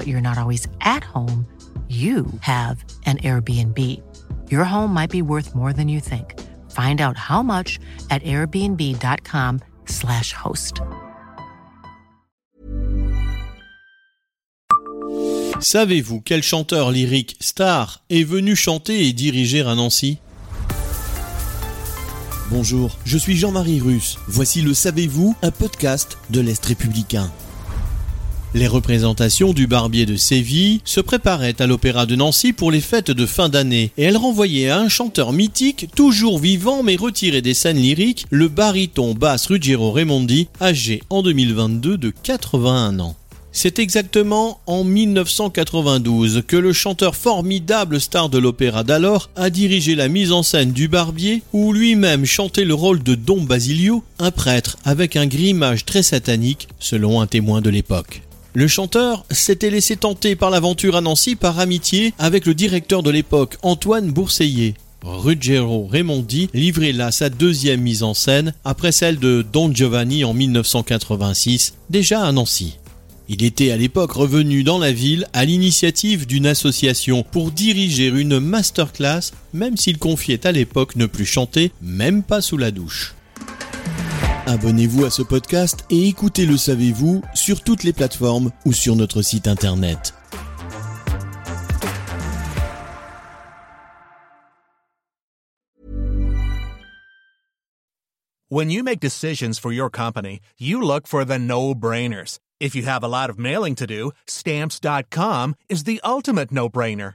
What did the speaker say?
but you're not always at home, you have an Airbnb. Your home might be worth more than you think. Find out how much at airbnb.com/slash host. Savez-vous quel chanteur lyrique star est venu chanter et diriger à Nancy? Bonjour, je suis Jean-Marie Russe. Voici le Savez-vous, un podcast de l'Est républicain. Les représentations du Barbier de Séville se préparaient à l'Opéra de Nancy pour les fêtes de fin d'année et elles renvoyaient à un chanteur mythique, toujours vivant mais retiré des scènes lyriques, le baryton basse Ruggiero Raimondi, âgé en 2022 de 81 ans. C'est exactement en 1992 que le chanteur formidable star de l'opéra d'alors a dirigé la mise en scène du Barbier où lui-même chantait le rôle de Don Basilio, un prêtre avec un grimage très satanique selon un témoin de l'époque. Le chanteur s'était laissé tenter par l'aventure à Nancy par amitié avec le directeur de l'époque, Antoine Bourseillet. Ruggiero Raimondi livrait là sa deuxième mise en scène après celle de Don Giovanni en 1986, déjà à Nancy. Il était à l'époque revenu dans la ville à l'initiative d'une association pour diriger une masterclass, même s'il confiait à l'époque ne plus chanter, même pas sous la douche. Abonnez-vous à ce podcast et écoutez Le Savez-vous sur toutes les plateformes ou sur notre site internet. When you make decisions for your company, you look for the no-brainers. If you have a lot of mailing to do, stamps.com is the ultimate no-brainer.